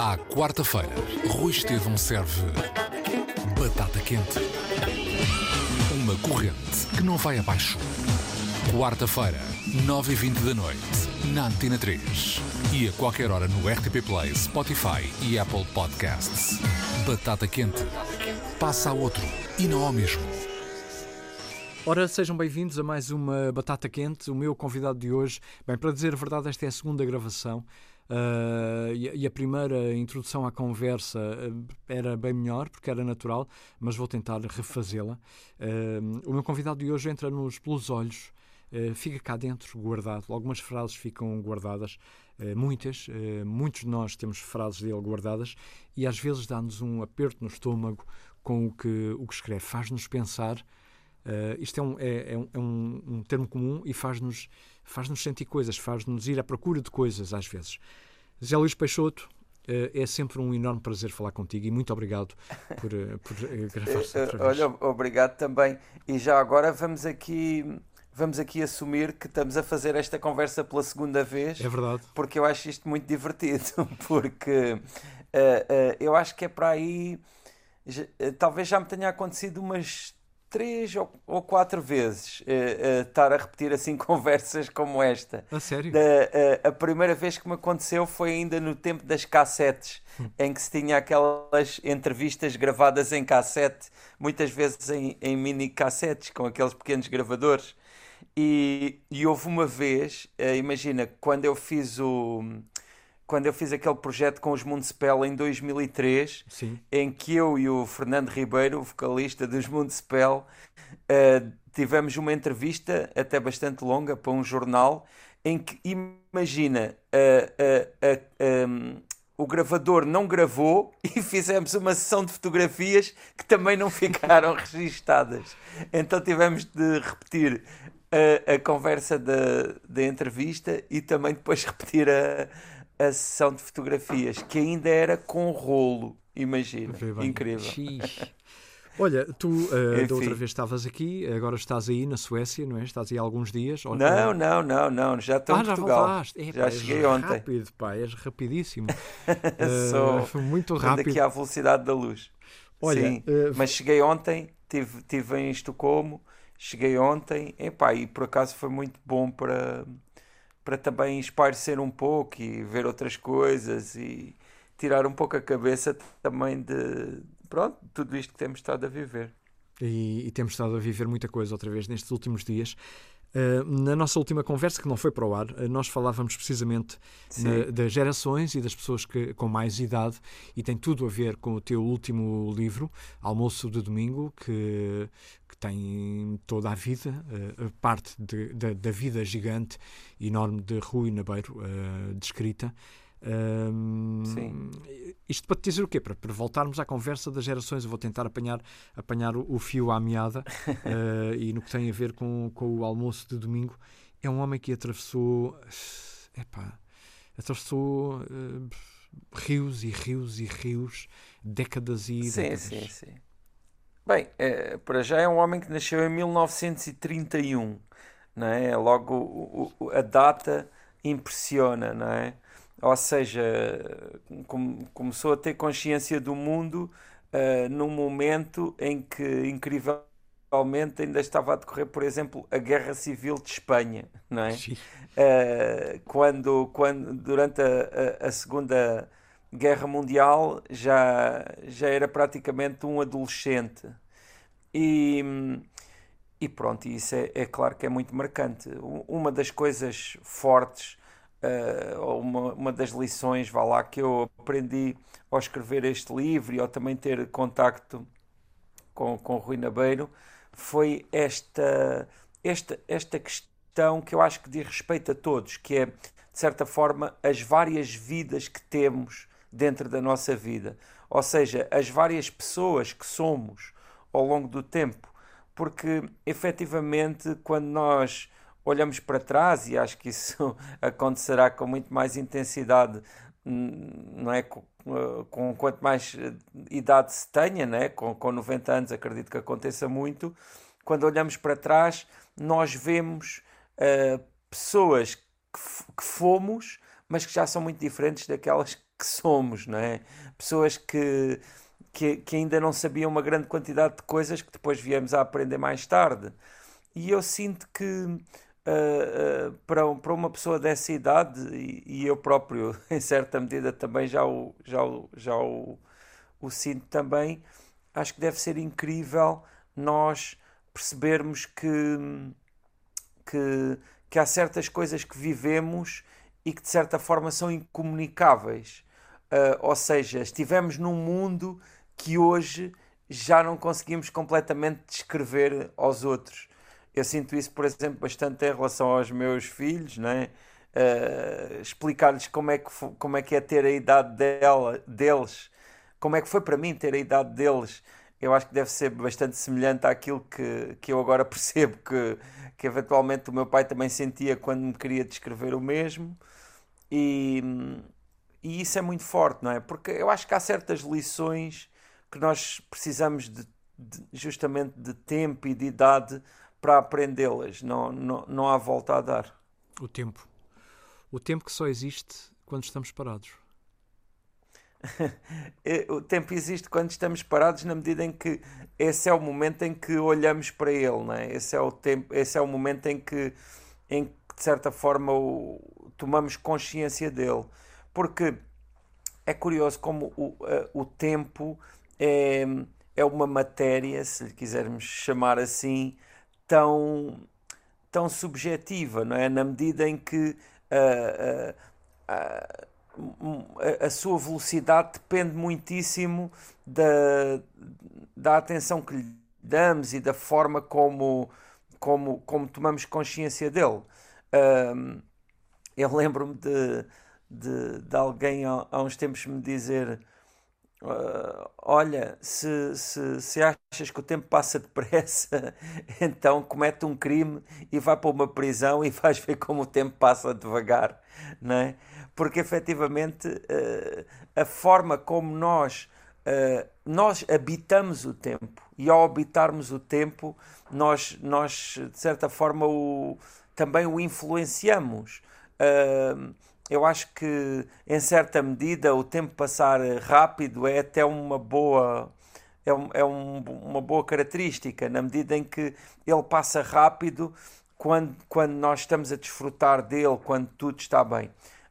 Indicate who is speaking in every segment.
Speaker 1: À quarta-feira, Rui Estevão serve batata quente. Uma corrente que não vai abaixo. Quarta-feira, 9h20 da noite, na Antena 3. E a qualquer hora no RTP Play, Spotify e Apple Podcasts. Batata quente. Passa a outro e não ao mesmo.
Speaker 2: Ora, sejam bem-vindos a mais uma Batata Quente. O meu convidado de hoje, bem, para dizer a verdade, esta é a segunda gravação. Uh, e, a primeira introdução à conversa uh, era bem melhor, porque era natural, mas vou tentar refazê-la. Uh, o meu convidado de hoje entra-nos pelos olhos, fica cá dentro guardado. Algumas frases ficam guardadas, muitas, muitos de nós temos frases dele guardadas, e às vezes dá-nos um aperto no estômago com o que, o que escreve, faz-nos pensar. Isto é, um, é, é, um, é um, um termo comum e faz-nos faz-nos sentir coisas, faz-nos ir à procura de coisas às vezes. Zé Luís Peixoto, eh, é sempre um enorme prazer falar contigo e muito obrigado por, eh, por gravar
Speaker 3: Olha, obrigado também. E já agora vamos aqui vamos aqui assumir que estamos a fazer esta conversa pela segunda vez.
Speaker 2: É verdade.
Speaker 3: Porque eu acho isto muito divertido. Porque uh, uh, eu acho que é para aí. Já, uh, talvez já me tenha acontecido umas três ou, ou quatro vezes uh, uh, estar a repetir assim conversas como esta.
Speaker 2: A sério?
Speaker 3: Da, uh, a primeira vez que me aconteceu foi ainda no tempo das cassetes, hum. em que se tinha aquelas entrevistas gravadas em cassete, muitas vezes em, em mini cassetes, com aqueles pequenos gravadores. E, e houve uma vez, imagina, quando eu fiz o quando eu fiz aquele projeto com os Municipal em 2003,
Speaker 2: Sim.
Speaker 3: em que eu e o Fernando Ribeiro, o vocalista dos Municipal, uh, tivemos uma entrevista até bastante longa para um jornal em que, imagina, uh, uh, um, o gravador não gravou e fizemos uma sessão de fotografias que também não ficaram registadas. Então tivemos de repetir a, a conversa da, da entrevista e também depois repetir a a sessão de fotografias, que ainda era com rolo, imagina. Incrível.
Speaker 2: Olha, tu uh, da outra vez estavas aqui, agora estás aí na Suécia, não é? Estás aí há alguns dias?
Speaker 3: Ou... Não, não, não, não, já estou ah, em Portugal.
Speaker 2: Já,
Speaker 3: já cheguei ontem.
Speaker 2: rápido, pá, és rapidíssimo.
Speaker 3: Sou
Speaker 2: uh, muito rápido.
Speaker 3: aqui à velocidade da luz. Olha, Sim, uh... mas cheguei ontem, tive, tive em Estocolmo, cheguei ontem, epá, e por acaso foi muito bom para para também espairecer um pouco e ver outras coisas e tirar um pouco a cabeça também de pronto, tudo isto que temos estado a viver.
Speaker 2: E, e temos estado a viver muita coisa outra vez nestes últimos dias. Uh, na nossa última conversa, que não foi para o ar, uh, nós falávamos precisamente na, das gerações e das pessoas que, com mais idade, e tem tudo a ver com o teu último livro, Almoço de Domingo, que, que tem toda a vida, uh, parte de, de, da vida gigante, enorme de Rui Nabeiro, descrita. Um,
Speaker 3: Sim.
Speaker 2: Isto para te dizer o quê? Para, para, voltarmos à conversa das gerações, eu vou tentar apanhar, apanhar o, o fio à meada uh, e no que tem a ver com, com o almoço de domingo. É um homem que atravessou. Epá, atravessou uh, rios e rios e rios, décadas e
Speaker 3: sim,
Speaker 2: décadas.
Speaker 3: Sim, sim, Bem, é, para já é um homem que nasceu em 1931, não é? Logo o, o, a data impressiona, não é? Ou seja, com, começou a ter consciência do mundo uh, num momento em que, incrivelmente, ainda estava a decorrer, por exemplo, a Guerra Civil de Espanha, não é? Uh, quando, quando, durante a, a, a, Segunda Guerra Mundial já, já era praticamente um adolescente. E, e pronto, isso é, é claro que é muito marcante. Uma das coisas fortes uh, uma, uma das lições, vá lá, que eu aprendi ao escrever este livro e ao também ter contacto com, com o Rui Nabeiro, foi esta, esta, esta questão que eu acho que diz respeito a todos, que é, de certa forma, as várias vidas que temos dentro da nossa vida. Ou seja, as várias pessoas que somos ao longo do tempo. Porque, efetivamente, quando nós olhamos para trás e acho que isso acontecerá com muito mais intensidade, hum, não é? Com, com quanto mais eh, idade se tenha, né? com, com 90 anos, acredito que aconteça muito. Quando olhamos para trás, nós vemos uh, pessoas que, que fomos, mas que já são muito diferentes daquelas que somos, não é? Pessoas que, que, que ainda não sabiam uma grande quantidade de coisas que depois viemos a aprender mais tarde. E eu sinto que uh, uh, para, para uma pessoa dessa idade, e, e, eu próprio, em certa medida, também já o, já o, já o, o sinto também, acho que deve ser incrível nós percebermos que, que, que há certas coisas que vivemos e que de certa forma são incomunicáveis. Uh, ou seja, estivemos num mundo que hoje já não conseguimos completamente descrever aos outros. Eu sinto isso, por exemplo, bastante em relação aos meus filhos, né? Uh, explicar-lhes como, é que como é que é ter a idade dela, deles, como é que foi para mim ter a idade deles. Eu acho que deve ser bastante semelhante àquilo que, que eu agora percebo que, que eventualmente o meu pai também sentia quando me queria descrever o mesmo. E, e isso é muito forte, não é? Porque eu acho que há certas lições que nós precisamos de, de, justamente de tempo e de idade para aprendê-las. Não, não, não há volta a dar.
Speaker 2: O tempo. O tempo que só existe quando estamos parados.
Speaker 3: o tempo existe quando estamos parados na medida em que esse é o momento em que olhamos para ele, não é? Esse é o tempo, esse é o momento em que, em que de certa forma o, tomamos consciência dele. Porque é curioso como o, o tempo é, é uma matéria, se lhe quisermos chamar assim, tão, tão subjetiva, não é? Na medida em que uh, uh, uh, a sua velocidade depende muitíssimo da, da atenção que lhe damos e da forma como, como, como tomamos consciência dele. eu lembro-me de, de, de, alguém há, há uns tempos me dizer Uh, olha, se, se, se achas que o tempo passa depressa, então comete um crime e vai para uma prisão e vais ver como o tempo passa devagar, não é? Porque efetivamente uh, a forma como nós, uh, nós habitamos o tempo e ao habitarmos o tempo, nós, nós de certa forma o, também o influenciamos. Uh, eu acho que em certa medida o tempo passar rápido é até uma boa é, um, é um, uma boa característica na medida em que ele passa rápido quando, quando nós estamos a desfrutar dele quando tudo está bem.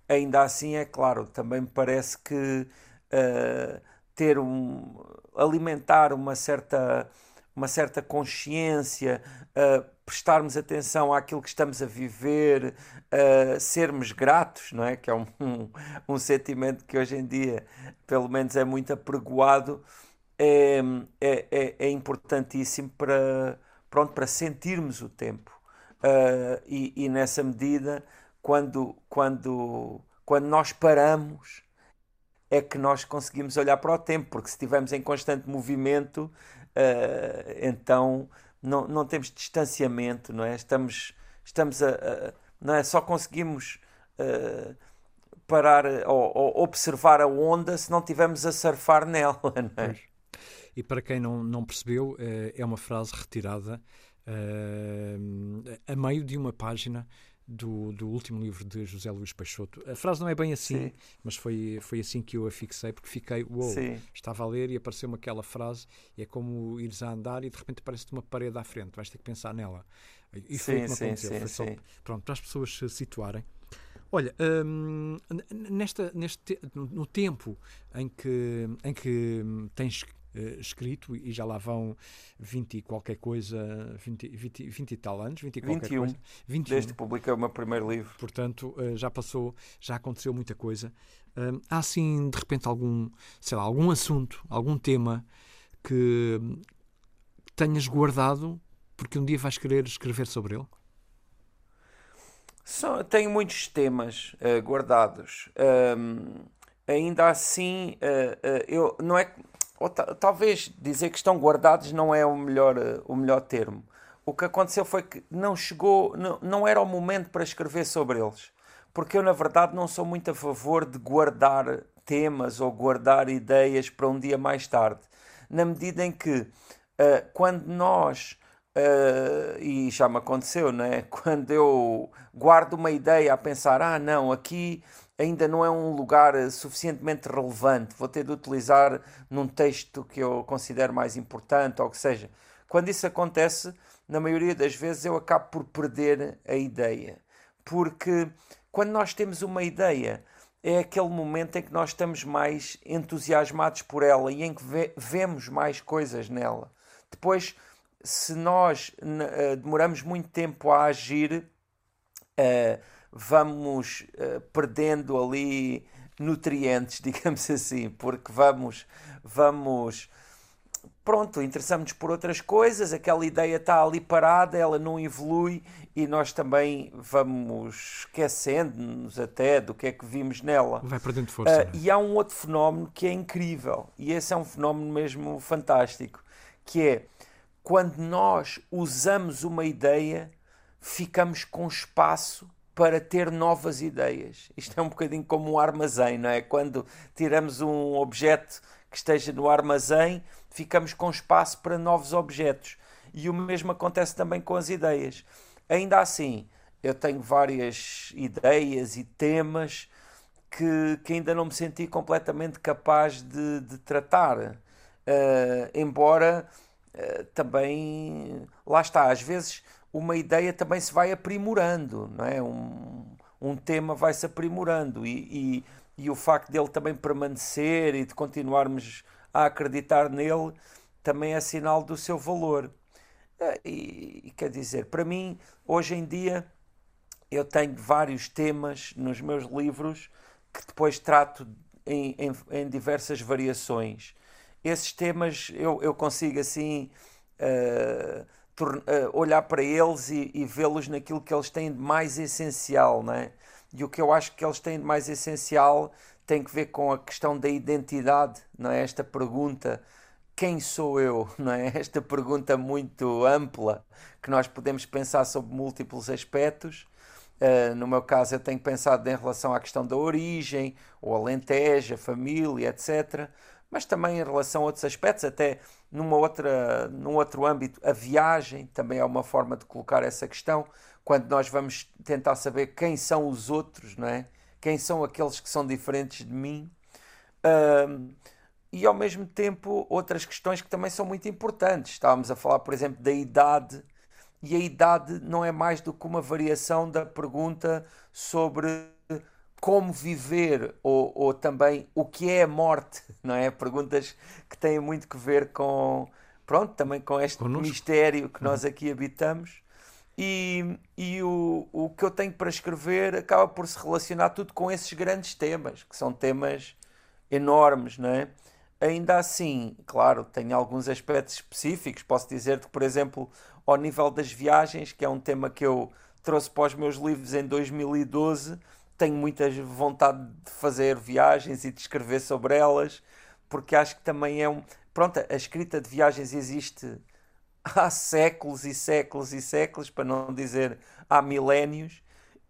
Speaker 3: Ainda assim é claro também me parece que uh, ter um alimentar uma certa uma certa consciência uh, prestarmos atenção àquilo que estamos a viver, uh, sermos gratos, não é? Que é um, um, um, sentimento que hoje em dia, pelo menos, é muito apregoado, é, é, é, é importantíssimo para, pronto, para sentirmos o tempo. Uh, e, e, nessa medida, quando, quando, quando nós paramos, é que nós conseguimos olhar para o tempo, porque se estivermos em constante movimento, uh, então não, não temos distanciamento, não é? Estamos, estamos a, a não é? Só conseguimos uh, parar ou, ou, observar a onda se não estivermos a surfar nela, não é?
Speaker 2: E para quem não, não percebeu, eh, é uma frase retirada uh, a meio de uma página do, do último livro de José Luís Peixoto. A frase não é bem assim, Sim. mas foi, foi assim que eu a fixei, porque fiquei, uou, wow, estava a ler e apareceu-me aquela frase, e é como ires a andar e de repente aparece-te uma parede à frente, vais ter que pensar nela. E foi o que me aconteceu. Sim, só, pronto, para as pessoas se situarem. Olha, hum, nesta, neste, no tempo em que, em que tens uh, escrito e já lá vão 20 e qualquer coisa, 20, 20, 20 e tal anos, 20 e qualquer 21, coisa.
Speaker 3: 21. Desde que publiquei o meu primeiro livro.
Speaker 2: Portanto, uh, já passou, já aconteceu muita coisa. Uh, há assim, de repente, algum, sei lá, algum assunto, algum tema que tenhas guardado porque um dia vais querer escrever sobre ele?
Speaker 3: Só, tenho muitos temas uh, guardados. Um, ainda assim, uh, uh, eu não é ou talvez dizer que estão guardados não é o melhor, o melhor termo. O que aconteceu foi que não chegou, não, não era o momento para escrever sobre eles. Porque eu, na verdade, não sou muito a favor de guardar temas ou guardar ideias para um dia mais tarde. Na medida em que, uh, quando nós Uh, e já me aconteceu, não é? Quando eu guardo uma ideia a pensar, ah, não, aqui ainda não é um lugar suficientemente relevante, vou ter de utilizar num texto que eu considero mais importante, ou que seja. Quando isso acontece, na maioria das vezes eu acabo por perder a ideia. Porque quando nós temos uma ideia, é aquele momento em que nós estamos mais entusiasmados por ela e em que ve vemos mais coisas nela. Depois, se nós uh, demoramos muito tempo a agir, uh, vamos uh, perdendo ali nutrientes, digamos assim, porque vamos, vamos pronto, interessamos-nos por outras coisas, aquela ideia está ali parada, ela não evolui e nós também vamos esquecendo-nos até do que é que vimos nela.
Speaker 2: Vai de força.
Speaker 3: Uh, e há um outro fenómeno que é incrível, e esse é um fenómeno mesmo fantástico, que é quando nós usamos uma ideia, ficamos com espaço para ter novas ideias. Isto é um bocadinho como um armazém, não é? Quando tiramos um objeto que esteja no armazém, ficamos com espaço para novos objetos. E o mesmo acontece também com as ideias. Ainda assim, eu tenho várias ideias e temas que, que ainda não me senti completamente capaz de, de tratar. Uh, embora uh, também, lá está, às vezes uma ideia também se vai aprimorando, não é? Um, um tema vai se aprimorando e, e, e o facto dele também permanecer e de continuarmos a acreditar nele também é sinal do seu valor. Eh, e, e quer dizer, para mim, hoje em dia, eu tenho vários temas nos meus livros que depois trato em, em, em diversas variações. Esses temas eu, eu consigo assim uh, olhar para eles e, e vê-los naquilo que eles têm de mais essencial, não é? E o que eu acho que eles têm de mais essencial tem que ver com a questão da identidade, não é? Esta pergunta, quem sou eu, não é? Esta pergunta muito ampla que nós podemos pensar sobre múltiplos aspectos. Uh, no meu caso, eu tenho pensado em relação à questão da origem, o alentejo, a família, etc. Mas também em relação a outros aspectos, até numa outra, num outro âmbito, a viagem também é uma forma de colocar essa questão quando nós vamos tentar saber quem são os outros, não é? Quem são aqueles que são diferentes de mim. E ao mesmo tempo outras questões que também são muito importantes. Estávamos a falar, por exemplo, da idade, e a idade não é mais do que uma variação da pergunta sobre como viver ou, ou também o que é a morte, não é? Perguntas que têm muito que ver com, pronto, também com este Conosco. mistério que nós uhum. aqui habitamos. E, e o, o que eu tenho para escrever acaba por se relacionar tudo com esses grandes temas, que são temas enormes, não é? Ainda assim, claro, tem alguns aspectos específicos. Posso dizer que, por exemplo, ao nível das viagens, que é um tema que eu trouxe para os meus livros em 2012, tenho muita vontade de fazer viagens e de escrever sobre elas, porque acho que também é um. Pronto, a escrita de viagens existe há séculos e séculos e séculos, para não dizer há milénios,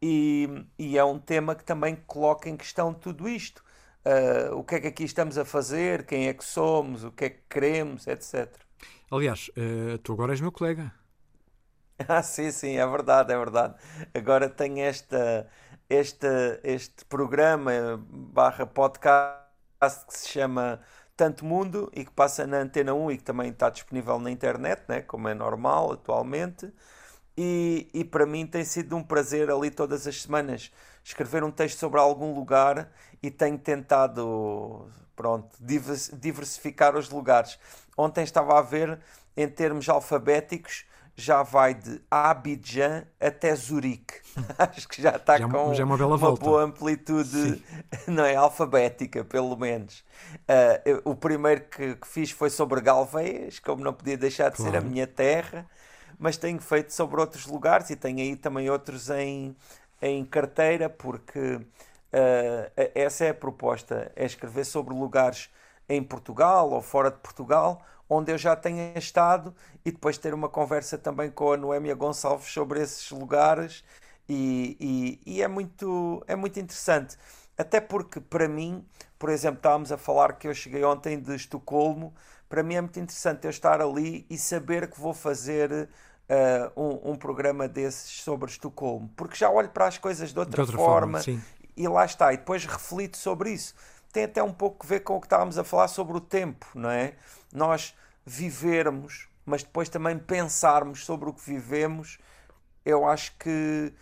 Speaker 3: e, e é um tema que também coloca em questão tudo isto. Uh, o que é que aqui estamos a fazer, quem é que somos, o que é que queremos, etc.
Speaker 2: Aliás, uh, tu agora és meu colega.
Speaker 3: Ah, sim, sim, é verdade, é verdade. Agora tenho esta, esta, este programa barra podcast que se chama tanto mundo e que passa na Antena 1 e que também está disponível na internet, né, como é normal atualmente. E, e para mim tem sido um prazer ali todas as semanas escrever um texto sobre algum lugar e tenho tentado pronto, diversificar os lugares. Ontem estava a ver em termos alfabéticos já vai de Abidjan até Zurique. Acho que já está já, com já é uma, uma boa amplitude não é, alfabética, pelo menos. Uh, o primeiro que, que, fiz foi sobre Galveias, como não podia deixar de claro. ser a minha terra, mas tenho feito sobre outros lugares e tenho aí também outros em, em carteira, porque uh, essa é a proposta: é escrever sobre lugares em Portugal ou fora de Portugal onde eu já tenha estado e depois ter uma conversa também com a Noémia Gonçalves sobre esses lugares e, e, e, é, muito, é muito interessante. Até porque, para mim, por exemplo, estávamos a falar que eu cheguei ontem de Estocolmo. Para mim é muito interessante eu estar ali e saber que vou fazer uh, um, um, programa desses sobre Estocolmo, porque já olho para as coisas de outra, de outra forma, forma e lá está. E depois reflito sobre isso. Tem até um pouco a ver com o que estávamos a falar sobre o tempo, não é? Nós vivermos, mas depois também pensarmos sobre o que vivemos, eu acho que,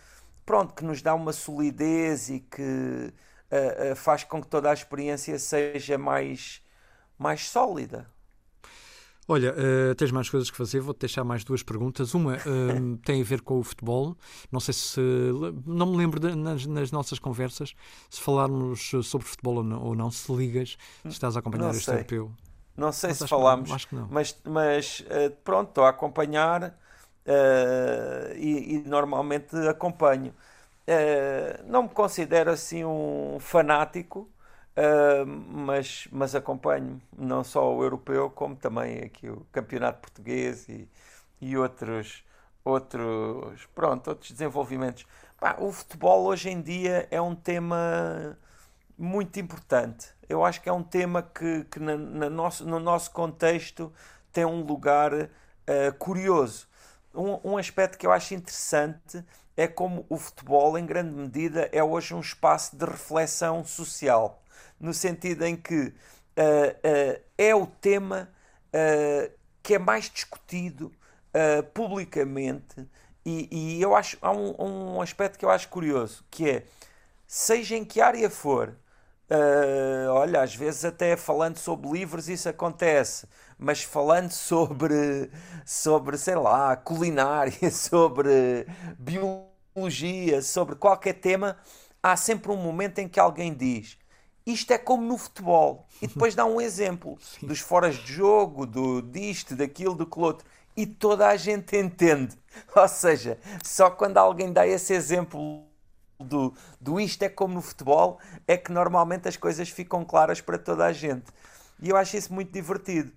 Speaker 3: pronto, que nos dá uma solidez e que uh, uh, faz com que toda a experiência seja mais, mais sólida.
Speaker 2: Olha, uh, tens mais coisas que fazer, vou-te deixar mais duas perguntas. Uma uh, tem a ver com o futebol. Não sei se. Não me lembro de, nas, nas, nossas conversas se falarmos sobre futebol ou não, ou não se ligas, se estás a acompanhar não este sei. europeu.
Speaker 3: Não sei se falámos, acho que não. mas, mas uh, pronto, estou a acompanhar e, e, normalmente acompanho. não me considero assim um fanático Uh, mas, mas acompanho não só o europeu, como também aqui o campeonato português e, e outros, outros, pronto, outros desenvolvimentos. O futebol hoje em dia é um tema muito importante. Eu acho que é um tema que, que na, na nosso, no nosso contexto tem um lugar uh, curioso. Um, um aspecto que eu acho interessante é como o futebol, em grande medida, é hoje um espaço de reflexão social no sentido em que uh, uh, é o tema uh, que é mais discutido publicamente. E, e, eu acho há um, um, aspecto que eu acho curioso que é seja em que área for olha às vezes até falando sobre livros isso acontece mas falando sobre sobre sei lá culinária sobre biologia sobre qualquer tema há sempre um momento em que alguém diz isto é como no futebol. E depois dá um exemplo Sim. dos foras de jogo, do disto, daquilo, do que outro. E toda a gente entende. Ou seja, só quando alguém dá esse exemplo do, do isto é como no futebol, é que normalmente as coisas ficam claras para toda a gente. E eu acho isso muito divertido.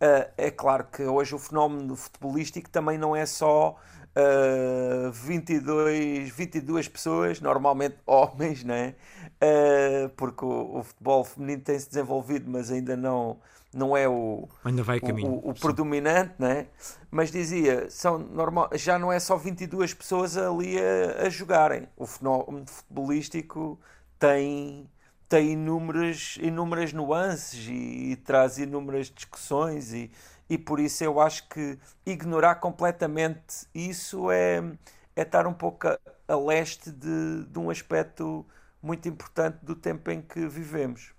Speaker 3: Uh, é claro que hoje o fenómeno futebolístico também não é só uh, 22, 22 pessoas, normalmente homens, né? Uh, porque o, o, futebol feminino tem se desenvolvido, mas ainda não, não é o,
Speaker 2: ainda vai
Speaker 3: caminho, o, o, o predominante, né? mas dizia, são normal, já não é só 22 pessoas ali a, a jogarem. O fenómeno futebolístico tem, tem inúmeras, inúmeras nuances e, e traz inúmeras discussões e, e por isso eu acho que ignorar completamente isso é, é estar um pouco a, a leste de, de um aspecto muito importante do tempo em que vivemos.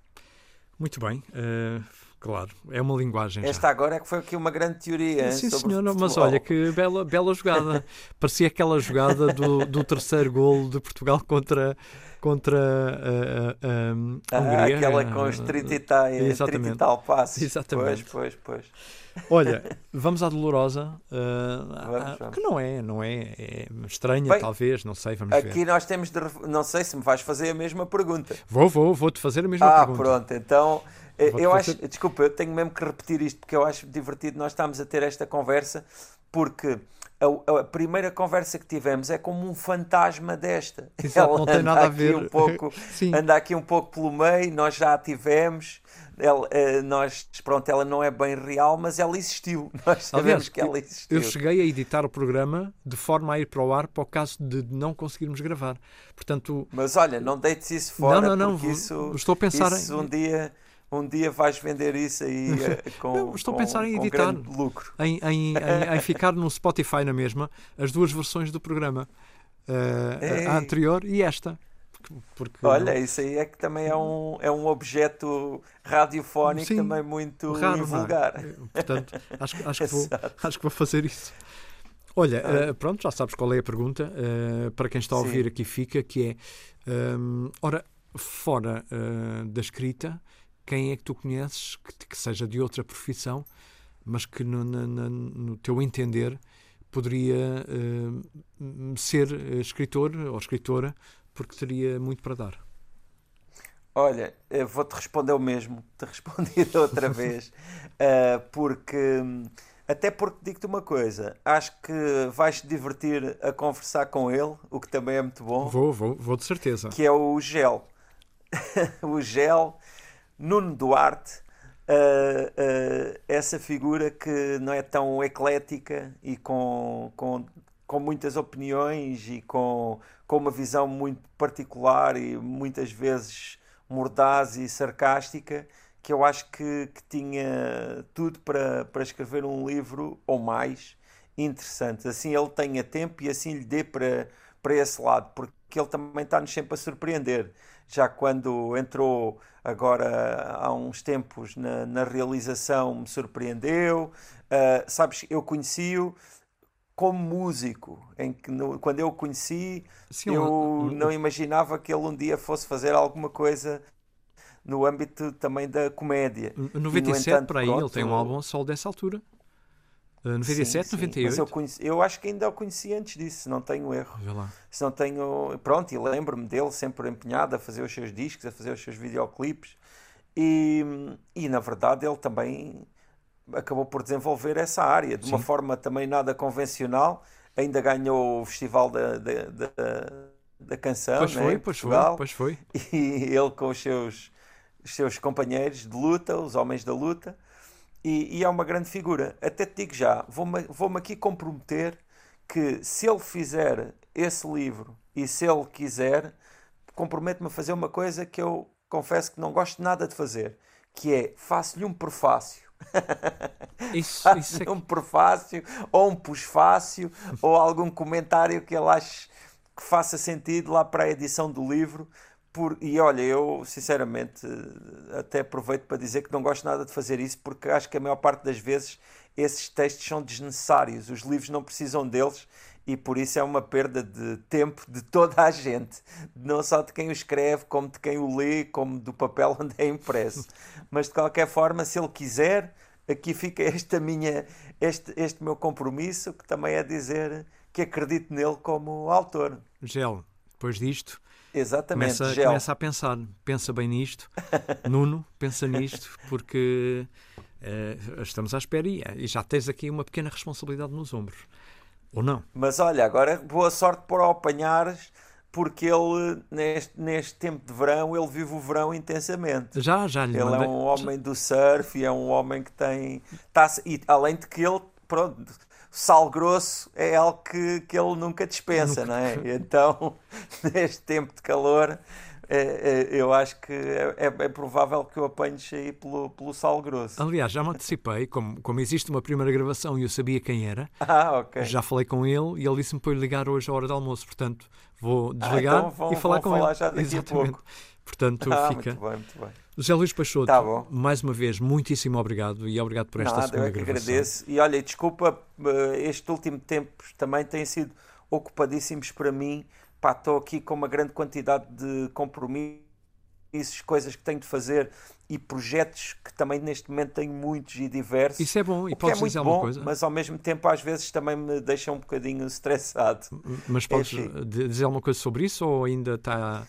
Speaker 2: Muito bem, uh, claro, é uma linguagem.
Speaker 3: Esta já. agora é que foi aqui uma grande teoria.
Speaker 2: Sim, senhor, mas olha que bela, bela jogada. Parecia aquela jogada do, do terceiro gol de Portugal contra, contra a, a, a Hungria.
Speaker 3: Ah, aquela com os 30 e tal, 30 e tal passos. Exatamente. Pois, pois, pois.
Speaker 2: Olha, vamos à dolorosa, uh, vamos, vamos. que não é, não é, é estranha Bem, talvez, não sei, vamos
Speaker 3: aqui
Speaker 2: ver.
Speaker 3: Aqui nós temos de, não sei se me vais fazer a mesma pergunta.
Speaker 2: Vou, vou, vou-te fazer a mesma
Speaker 3: ah,
Speaker 2: pergunta.
Speaker 3: Ah, pronto, então eu acho, desculpa, eu tenho mesmo que repetir isto porque eu acho divertido nós estamos a ter esta conversa porque a, a, primeira conversa que tivemos é como um fantasma desta.
Speaker 2: Exato, Ela não tem nada a ver.
Speaker 3: Um pouco, anda aqui um pouco pelo meio, nós já a tivemos ela, uh, nós, pronto, ela não é bem real, mas ela existiu. Nós sabemos Aliás, que ela existiu.
Speaker 2: Eu cheguei a editar o programa de forma a ir para o ar para o caso de não conseguirmos gravar. Portanto,
Speaker 3: mas olha, não deites isso fora,
Speaker 2: não, não, não,
Speaker 3: porque isso,
Speaker 2: estou a pensar
Speaker 3: isso em... um dia um dia vais vender isso aí uh, com,
Speaker 2: não, estou
Speaker 3: com,
Speaker 2: a pensar em editar
Speaker 3: lucro.
Speaker 2: Em, em, em, em, ficar no Spotify na mesma as duas versões do programa uh, a anterior e esta
Speaker 3: porque Olha, isso aí é que também é um, é um objeto radiofónico Sim, também muito raro, é? vulgar.
Speaker 2: Portanto, acho, acho, que vou, acho que vou fazer isso. Olha, uh, pronto, já sabes qual é a pergunta. Uh, para quem está a ouvir Sim. aqui fica, que é um, ora, fora uh, da escrita, quem é que tu conheces que, que seja de outra profissão, mas que no, no, no teu entender poderia ser escritor ou escritora porque teria muito para dar.
Speaker 3: Olha, vou-te responder o mesmo, te respondi outra vez, uh, porque até porque digo-te uma coisa, acho que vais te divertir a conversar com ele, o que também é muito bom.
Speaker 2: Vou, vou, vou de certeza.
Speaker 3: Que é o Gel. o Gel, Nuno Duarte, uh, uh, essa figura que não é tão eclética e com, com com muitas opiniões e com, com uma visão muito particular e muitas vezes mordaz e sarcástica, que eu acho que, que tinha tudo para, para escrever um livro ou mais interessante. Assim ele tenha tempo e assim lhe dê para, para esse lado, porque ele também está-nos sempre a surpreender. Já quando entrou agora há uns tempos na, na realização me surpreendeu. Uh, sabes, eu conheci-o como músico, em que no, quando eu o conheci, Sim, eu um, não imaginava que ele um dia fosse fazer alguma coisa no âmbito também da comédia.
Speaker 2: 97 entanto, para aí, pronto, ele tem um álbum solo dessa altura. Uh, 97, sim, 98. Mas
Speaker 3: eu, conheci, eu acho que ainda o conheci antes disso, se não tenho erro. Se não tenho. Pronto, e lembro-me dele sempre empenhado a fazer os seus discos, a fazer os seus videoclipes. E, e na verdade ele também acabou por desenvolver essa área de sim. uma forma também nada convencional. Ainda ganhou o Festival da, da, da, da Canção
Speaker 2: pois
Speaker 3: né,
Speaker 2: foi, pois. Foi, pois foi.
Speaker 3: E ele com os seus os seus companheiros de luta, os homens da luta, e, e é uma grande figura. Até te digo já, vou-me vou aqui comprometer que se ele fizer esse livro e se ele quiser, comprometo-me a fazer uma coisa que eu confesso que não gosto nada de fazer, que é faço-lhe um prefácio.
Speaker 2: Isso, isso
Speaker 3: é... um prefácio ou um pós-fácio ou algum comentário que ele ache que faça sentido lá para a edição do livro por, e olha, eu sinceramente até aproveito para dizer que não gosto nada de fazer isso porque acho que a maior parte das vezes esses textos são desnecessários, os livros não precisam deles e por isso é uma perda de tempo de toda a gente, não só de quem o escreve, como de quem o lê, como do papel onde é impresso. Mas de qualquer forma, se ele quiser, aqui fica esta minha, este, este meu compromisso, que também é dizer que acredito nele como autor.
Speaker 2: Gel, depois disto,
Speaker 3: Exatamente.
Speaker 2: Começa, começa, a pensar, pensa bem nisto. Nuno, pensa nisto, porque uh, estamos à espera e, e já tens aqui uma pequena responsabilidade nos ombros. Ou não?
Speaker 3: Mas olha, agora boa sorte por ao apanhares, porque ele, neste, neste tempo de verão, ele vive o verão intensamente.
Speaker 2: Já, já lhe
Speaker 3: Ele
Speaker 2: mandei...
Speaker 3: é um homem do surf e é um homem que tem. Tá, e além de que ele, pronto sal grosso é algo que, que ele nunca dispensa, nunca. não é? Então, neste tempo de calor, é, é, eu acho que é, é, é, provável que eu apanhe aí pelo, pelo sal grosso.
Speaker 2: Aliás, já me antecipei, como, como existe uma primeira gravação e eu sabia quem era,
Speaker 3: ah, okay.
Speaker 2: já falei com ele e ele disse-me para ligar hoje à hora do almoço, portanto vou desligar ah, então vão, e falar com
Speaker 3: falar
Speaker 2: ele.
Speaker 3: Já daqui Exatamente. A pouco.
Speaker 2: Portanto,
Speaker 3: ah,
Speaker 2: fica.
Speaker 3: Muito bem, muito bem.
Speaker 2: José Luís Peixoto,
Speaker 3: tá bom.
Speaker 2: mais uma vez, muitíssimo obrigado e obrigado por esta
Speaker 3: Nada,
Speaker 2: segunda
Speaker 3: eu que
Speaker 2: gravação.
Speaker 3: agradeço. E olha, desculpa, eh, este último tempo também têm sido ocupadíssimos para mim. Pá, estou aqui com uma grande quantidade de compromissos, coisas que tenho de fazer e projetos que também neste momento tenho muitos e diversos.
Speaker 2: Isso é bom, e podes
Speaker 3: é
Speaker 2: dizer
Speaker 3: bom,
Speaker 2: alguma coisa?
Speaker 3: Mas ao mesmo tempo às vezes também me deixa um bocadinho estressado.
Speaker 2: Mas podes Enfim. dizer alguma coisa sobre isso ou ainda está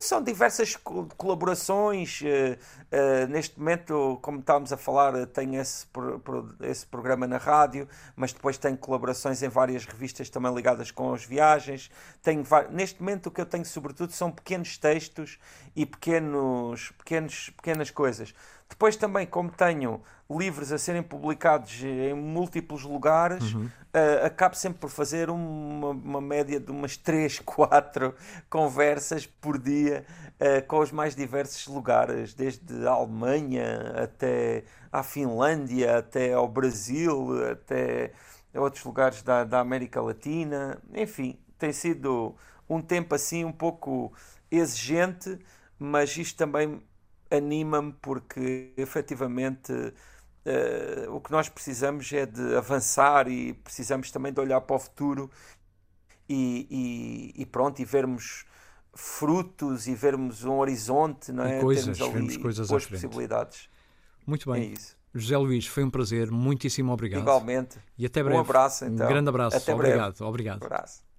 Speaker 3: são diversas colaborações. Uh, uh, neste momento, como estávamos a falar, tenho esse, pro, esse programa na rádio, mas depois tenho colaborações em várias revistas também ligadas com as viagens. Tenho, neste momento, o que eu tenho sobretudo são pequenos textos e pequenos, pequenos, pequenas coisas. Depois também, como tenho livros a serem publicados em múltiplos lugares, uhum. uh, acabo sempre por fazer uma, uma, média de umas 3, 4 conversas por dia uh, com os mais diversos lugares, desde a Alemanha até à Finlândia, até ao Brasil, até outros lugares da, da América Latina. Enfim, tem sido um tempo assim um pouco exigente, mas isto também anima-me porque efetivamente uh, o que nós precisamos é de avançar e precisamos também de olhar para o futuro e, e, e pronto, e vermos frutos e vermos um horizonte, não é?
Speaker 2: E coisas, Termos ali
Speaker 3: coisas boas possibilidades.
Speaker 2: Muito bem.
Speaker 3: É isso.
Speaker 2: José Luís, foi um prazer, muitíssimo obrigado.
Speaker 3: Igualmente.
Speaker 2: E até breve.
Speaker 3: Um abraço, então.
Speaker 2: Um grande abraço.
Speaker 3: Até
Speaker 2: obrigado,
Speaker 3: breve.
Speaker 2: obrigado.
Speaker 3: Um abraço.